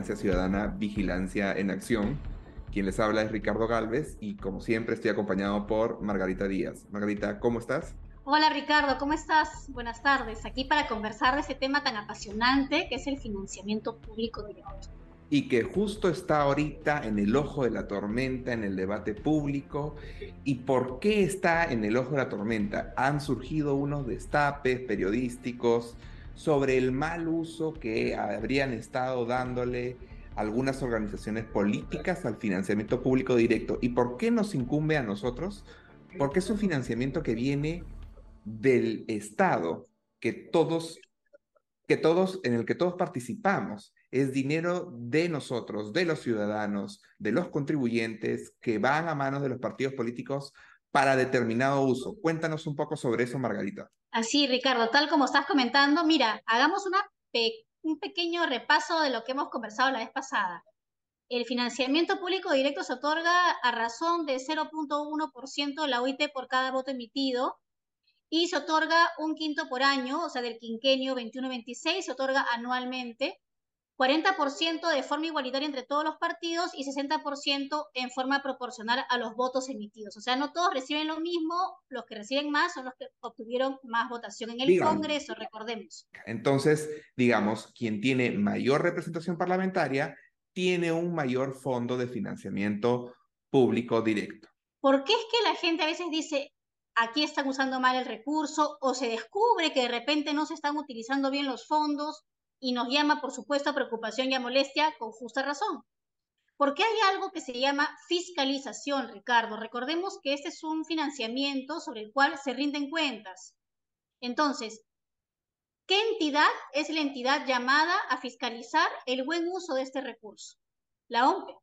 vigilancia ciudadana, Vigilancia en Acción. Quien les habla es Ricardo Galvez y como siempre estoy acompañado por Margarita Díaz. Margarita, ¿cómo estás? Hola Ricardo, ¿cómo estás? Buenas tardes. Aquí para conversar de este tema tan apasionante que es el financiamiento público directo. Y que justo está ahorita en el ojo de la tormenta, en el debate público. ¿Y por qué está en el ojo de la tormenta? Han surgido unos destapes periodísticos sobre el mal uso que habrían estado dándole algunas organizaciones políticas al financiamiento público directo. ¿Y por qué nos incumbe a nosotros? Porque es un financiamiento que viene del Estado, que todos, que todos, en el que todos participamos. Es dinero de nosotros, de los ciudadanos, de los contribuyentes, que van a manos de los partidos políticos para determinado uso. Cuéntanos un poco sobre eso, Margarita. Así, Ricardo, tal como estás comentando, mira, hagamos un pequeño repaso de lo que hemos conversado la vez pasada. El financiamiento público directo se otorga a razón de 0.1% de la OIT por cada voto emitido y se otorga un quinto por año, o sea, del quinquenio 21-26 se otorga anualmente 40% de forma igualitaria entre todos los partidos y 60% en forma proporcional a los votos emitidos. O sea, no todos reciben lo mismo, los que reciben más son los que obtuvieron más votación en el Congreso, recordemos. Entonces, digamos, quien tiene mayor representación parlamentaria tiene un mayor fondo de financiamiento público directo. ¿Por qué es que la gente a veces dice, aquí están usando mal el recurso o se descubre que de repente no se están utilizando bien los fondos? Y nos llama, por supuesto, a preocupación y a molestia con justa razón. Porque hay algo que se llama fiscalización, Ricardo. Recordemos que este es un financiamiento sobre el cual se rinden cuentas. Entonces, ¿qué entidad es la entidad llamada a fiscalizar el buen uso de este recurso? La OMPE.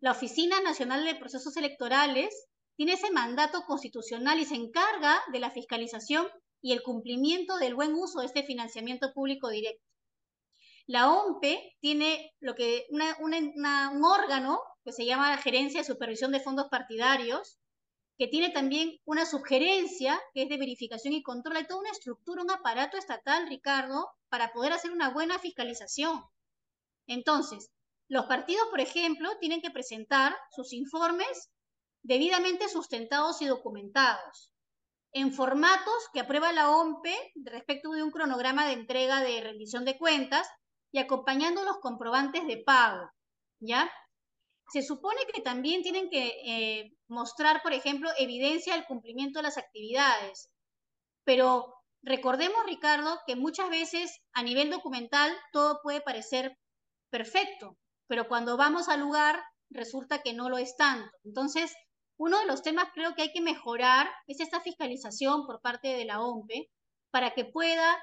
La Oficina Nacional de Procesos Electorales tiene ese mandato constitucional y se encarga de la fiscalización y el cumplimiento del buen uso de este financiamiento público directo. La OMPE tiene lo que un órgano que se llama la Gerencia de Supervisión de Fondos Partidarios, que tiene también una sugerencia que es de verificación y control. Hay toda una estructura, un aparato estatal, Ricardo, para poder hacer una buena fiscalización. Entonces, los partidos, por ejemplo, tienen que presentar sus informes debidamente sustentados y documentados en formatos que aprueba la OMPE respecto de un cronograma de entrega de rendición de cuentas y acompañando los comprobantes de pago, ¿ya? Se supone que también tienen que eh, mostrar, por ejemplo, evidencia del cumplimiento de las actividades, pero recordemos, Ricardo, que muchas veces a nivel documental todo puede parecer perfecto, pero cuando vamos al lugar resulta que no lo es tanto. Entonces, uno de los temas creo que hay que mejorar es esta fiscalización por parte de la OMPE para que pueda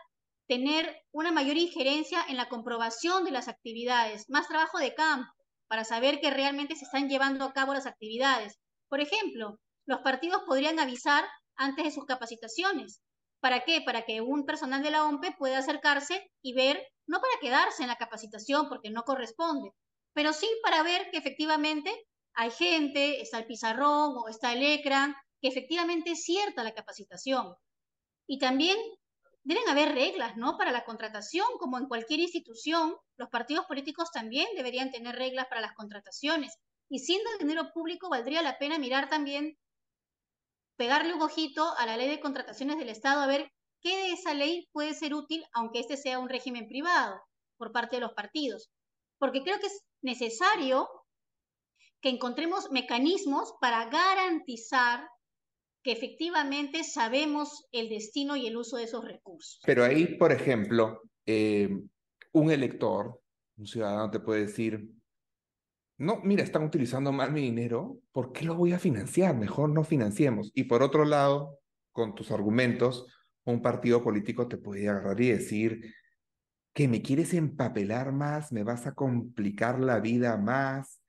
tener una mayor injerencia en la comprobación de las actividades, más trabajo de campo para saber que realmente se están llevando a cabo las actividades. Por ejemplo, los partidos podrían avisar antes de sus capacitaciones. ¿Para qué? Para que un personal de la OMPE pueda acercarse y ver, no para quedarse en la capacitación porque no corresponde, pero sí para ver que efectivamente hay gente, está el pizarrón o está el ecran, que efectivamente es cierta la capacitación. Y también deben haber reglas, ¿no? Para la contratación, como en cualquier institución, los partidos políticos también deberían tener reglas para las contrataciones. Y siendo dinero público, valdría la pena mirar también, pegarle un ojito a la ley de contrataciones del Estado, a ver qué de esa ley puede ser útil, aunque este sea un régimen privado por parte de los partidos. Porque creo que es necesario que encontremos mecanismos para garantizar que efectivamente sabemos el destino y el uso de esos recursos. Pero ahí, por ejemplo, eh, un elector, un ciudadano te puede decir, no, mira, están utilizando mal mi dinero, ¿por qué lo voy a financiar? Mejor no financiemos. Y por otro lado, con tus argumentos, un partido político te puede agarrar y decir que me quieres empapelar más, me vas a complicar la vida más.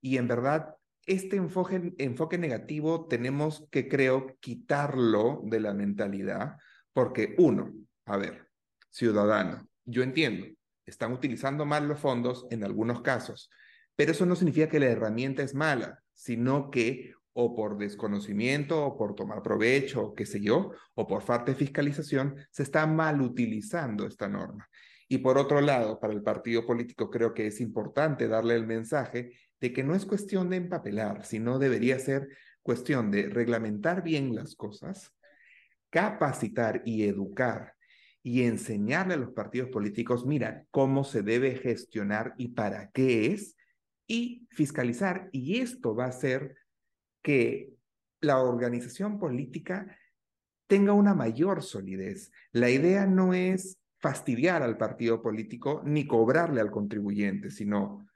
Y en verdad, este enfoque, enfoque negativo tenemos que, creo, quitarlo de la mentalidad, porque uno, a ver, ciudadano, yo entiendo, están utilizando mal los fondos en algunos casos, pero eso no significa que la herramienta es mala, sino que o por desconocimiento o por tomar provecho, qué sé yo, o por falta de fiscalización, se está mal utilizando esta norma. Y por otro lado, para el partido político creo que es importante darle el mensaje de que no es cuestión de empapelar, sino debería ser cuestión de reglamentar bien las cosas, capacitar y educar y enseñarle a los partidos políticos, mira, cómo se debe gestionar y para qué es, y fiscalizar. Y esto va a hacer que la organización política tenga una mayor solidez. La idea no es fastidiar al partido político ni cobrarle al contribuyente, sino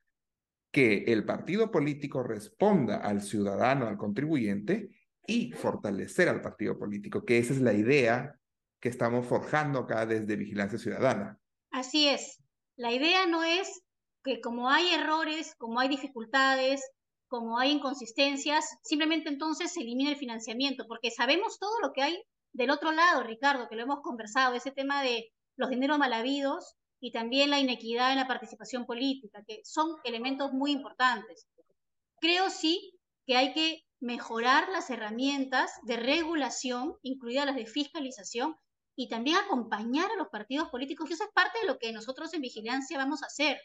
que el partido político responda al ciudadano, al contribuyente, y fortalecer al partido político, que esa es la idea que estamos forjando acá desde Vigilancia Ciudadana. Así es. La idea no es que como hay errores, como hay dificultades, como hay inconsistencias, simplemente entonces se elimina el financiamiento, porque sabemos todo lo que hay del otro lado, Ricardo, que lo hemos conversado, ese tema de los dineros mal habidos y también la inequidad en la participación política, que son elementos muy importantes. Creo sí que hay que mejorar las herramientas de regulación, incluidas las de fiscalización, y también acompañar a los partidos políticos, y eso es parte de lo que nosotros en Vigilancia vamos a hacer,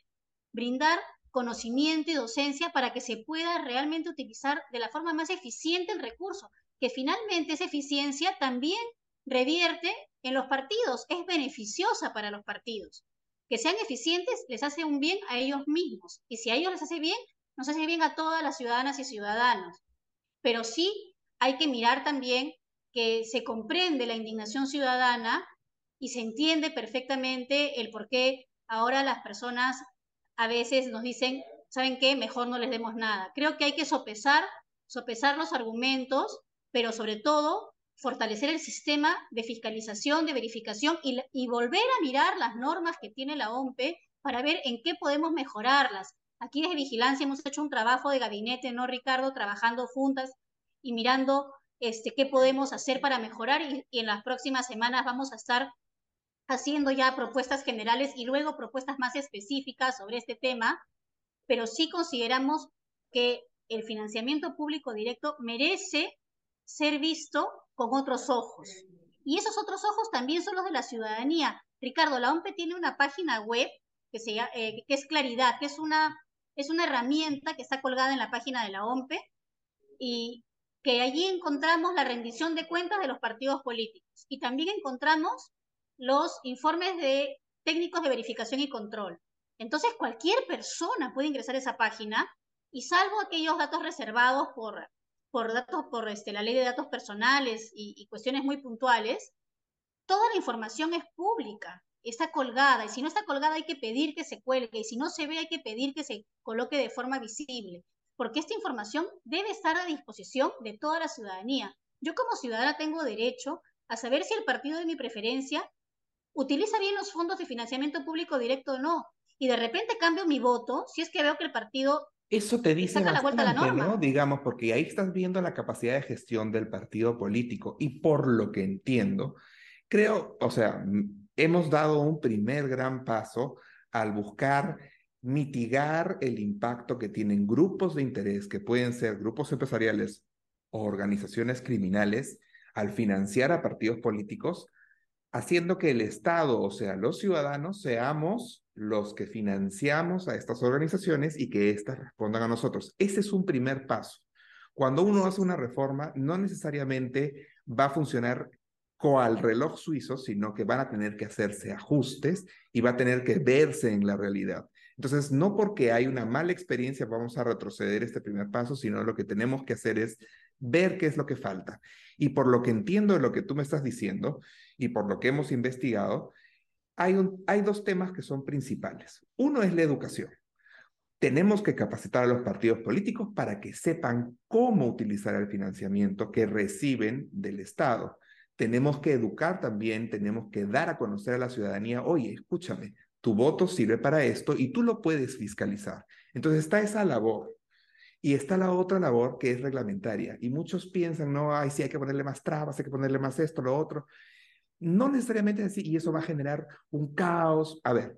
brindar conocimiento y docencia para que se pueda realmente utilizar de la forma más eficiente el recurso, que finalmente esa eficiencia también revierte en los partidos, es beneficiosa para los partidos. Que sean eficientes les hace un bien a ellos mismos, y si a ellos les hace bien, nos hace bien a todas las ciudadanas y ciudadanos. Pero sí hay que mirar también que se comprende la indignación ciudadana y se entiende perfectamente el por qué ahora las personas a veces nos dicen, ¿saben qué? Mejor no les demos nada. Creo que hay que sopesar, sopesar los argumentos, pero sobre todo fortalecer el sistema de fiscalización, de verificación y, volver a mirar las normas que tiene la OMPE para ver en qué podemos mejorarlas. Aquí desde Vigilancia hemos hecho un trabajo de gabinete, ¿no, Ricardo? Trabajando juntas y mirando este, qué podemos hacer para mejorar y, en las próximas semanas vamos a estar haciendo ya propuestas generales y luego propuestas más específicas sobre este tema, pero sí consideramos que el financiamiento público directo merece ser visto con otros ojos. Y esos otros ojos también son los de la ciudadanía. Ricardo, la OMPE tiene una página web eh, que es Claridad, que es una, es una herramienta que está colgada en la página de la OMPE y que allí encontramos la rendición de cuentas de los partidos políticos y también encontramos los informes de técnicos de verificación y control. Entonces, cualquier persona puede ingresar a esa página y salvo aquellos datos reservados por, por, datos, por este, la ley de datos personales y, y cuestiones muy puntuales, toda la información es pública, está colgada y si no está colgada hay que pedir que se cuelgue y si no se ve hay que pedir que se coloque de forma visible porque esta información debe estar a disposición de toda la ciudadanía. Yo como ciudadana tengo derecho a saber si el partido de mi preferencia utiliza bien los fondos de financiamiento público directo o no. Y de repente cambio mi voto si es que veo que el partido eso te dice saca la vuelta a la norma. ¿no? Digamos, porque ahí estás viendo la capacidad de gestión del partido político y por lo que entiendo, creo, o sea, hemos dado un primer gran paso al buscar mitigar el impacto que tienen grupos de interés, que pueden ser grupos empresariales o organizaciones criminales, al financiar a partidos políticos, haciendo que el Estado, o sea, los ciudadanos, seamos los que financiamos a estas organizaciones y que éstas respondan a nosotros. Ese es un primer paso. Cuando uno hace una reforma, no necesariamente va a funcionar cual reloj suizo, sino que van a tener que hacerse ajustes y va a tener que verse en la realidad. Entonces, no porque hay una mala experiencia vamos a retroceder este primer paso, sino lo que tenemos que hacer es ver qué es lo que falta. Y por lo que entiendo de lo que tú me estás diciendo y por lo que hemos investigado, hay, hay dos temas que son principales. Uno es la educación. Tenemos que capacitar a los partidos políticos para que sepan cómo utilizar el financiamiento que reciben del Estado. Tenemos que educar también, tenemos que dar a conocer a la ciudadanía, oye, escúchame, tu voto sirve para esto y tú lo puedes fiscalizar. Entonces está esa labor. Y está la otra labor que es reglamentaria. Y muchos piensan, no, ay, sí hay que ponerle más trabas, hay que ponerle más esto, lo otro. No necesariamente así, y eso va a generar un caos. A ver,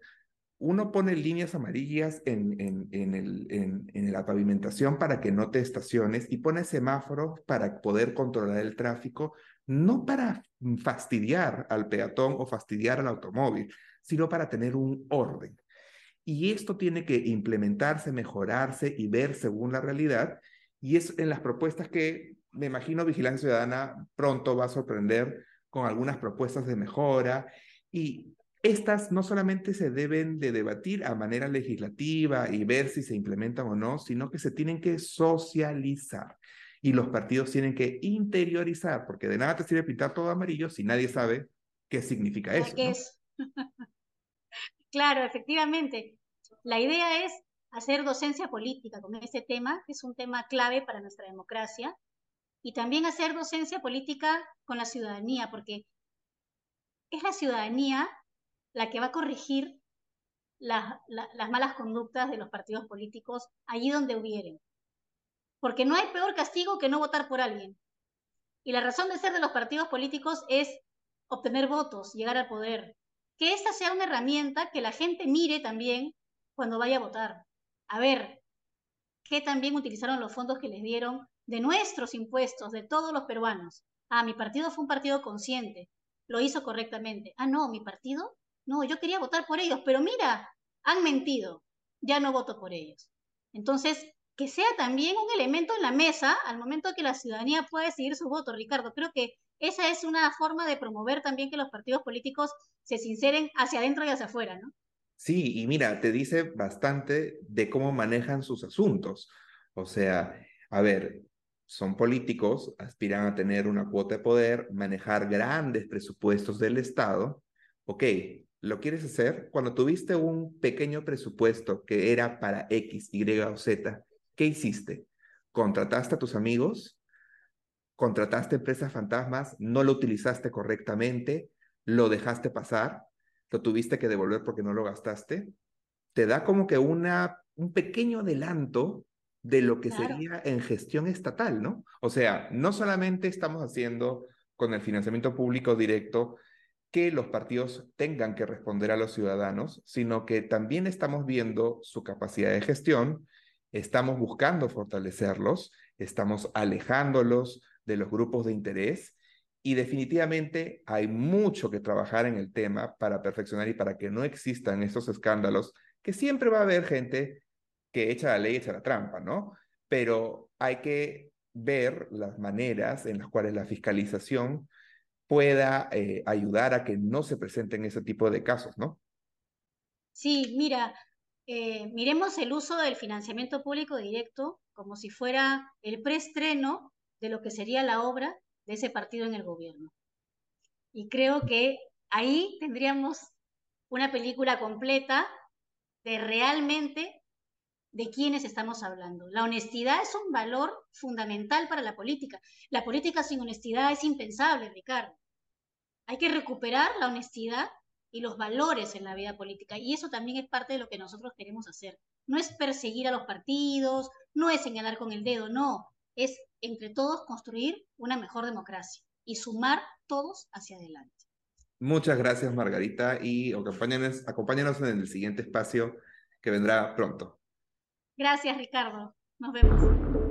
uno pone líneas amarillas en, en, el, en, la pavimentación para que no te estaciones y pone semáforos para poder controlar el tráfico, no para fastidiar al peatón o fastidiar al automóvil, sino para tener un orden. Y esto tiene que implementarse, mejorarse y ver según la realidad. Y es en las propuestas que me imagino Vigilancia Ciudadana pronto va a sorprender con algunas propuestas de mejora. Y estas no solamente se deben de debatir a manera legislativa y ver si se implementan o no, sino que se tienen que socializar. Y los partidos tienen que interiorizar, porque de nada te sirve pintar todo amarillo si nadie sabe qué significa eso. claro, efectivamente. La idea es hacer docencia política con este tema, que es un tema clave para nuestra democracia, y también hacer docencia política con la ciudadanía, porque es la ciudadanía la que va a corregir las malas conductas de los partidos políticos allí donde hubieren. Porque no hay peor castigo que no votar por alguien. Y la razón de ser de los partidos políticos es obtener votos, llegar al poder. Que esta sea una herramienta que la gente mire también cuando vaya a votar. A ver, ¿qué también utilizaron los fondos que les dieron de nuestros impuestos, de todos los peruanos? Ah, mi partido fue un partido consciente, lo hizo correctamente. Ah, no, mi partido no, yo quería votar por ellos, pero mira, han mentido, ya no voto por ellos. Entonces, que sea también un elemento en la mesa al momento que la ciudadanía pueda decidir su voto, Ricardo. Creo que esa es una forma de promover también que los partidos políticos se sinceren hacia adentro y hacia afuera, ¿no? Sí, y mira, te dice bastante de cómo manejan sus asuntos. O sea, a ver, son políticos, aspiran a tener una cuota de poder, manejar grandes presupuestos del Estado. Ok, lo quieres hacer, cuando tuviste un pequeño presupuesto que era para X, Y o Z, ¿qué hiciste? ¿Contrataste a tus amigos? ¿Contrataste empresas fantasmas? ¿No lo utilizaste correctamente? ¿Lo dejaste pasar? ¿Lo tuviste que devolver porque no lo gastaste? Te da como que una, un pequeño adelanto de lo que sería en gestión estatal, ¿no? O sea, no solamente estamos haciendo con el financiamiento público directo que los partidos tengan que responder a los ciudadanos, sino que también estamos viendo su capacidad de gestión, estamos buscando fortalecerlos, estamos alejándolos de los grupos de interés y definitivamente hay mucho que trabajar en el tema para perfeccionar y para que no existan esos escándalos, que siempre va a haber gente que echa la ley, echa la trampa, ¿no? Pero hay que ver las maneras en las cuales la fiscalización pueda eh, ayudar a que no se presenten ese tipo de casos, ¿no? Sí, mira, eh, miremos el uso del financiamiento público directo como si fuera el preestreno de lo que sería la obra de ese partido en el gobierno. Y creo que ahí tendríamos una película completa de realmente de quiénes estamos hablando. La honestidad es un valor fundamental para la política. La política sin honestidad es impensable, Ricardo. Hay que recuperar la honestidad y los valores en la vida política. Y eso también es parte de lo que nosotros queremos hacer. No es perseguir a los partidos, no es señalar con el dedo, no. Es entre todos construir una mejor democracia y sumar todos hacia adelante. Muchas gracias, Margarita, y acompáñanos, acompáñanos en el siguiente espacio que vendrá pronto. Gracias, Ricardo. Nos vemos.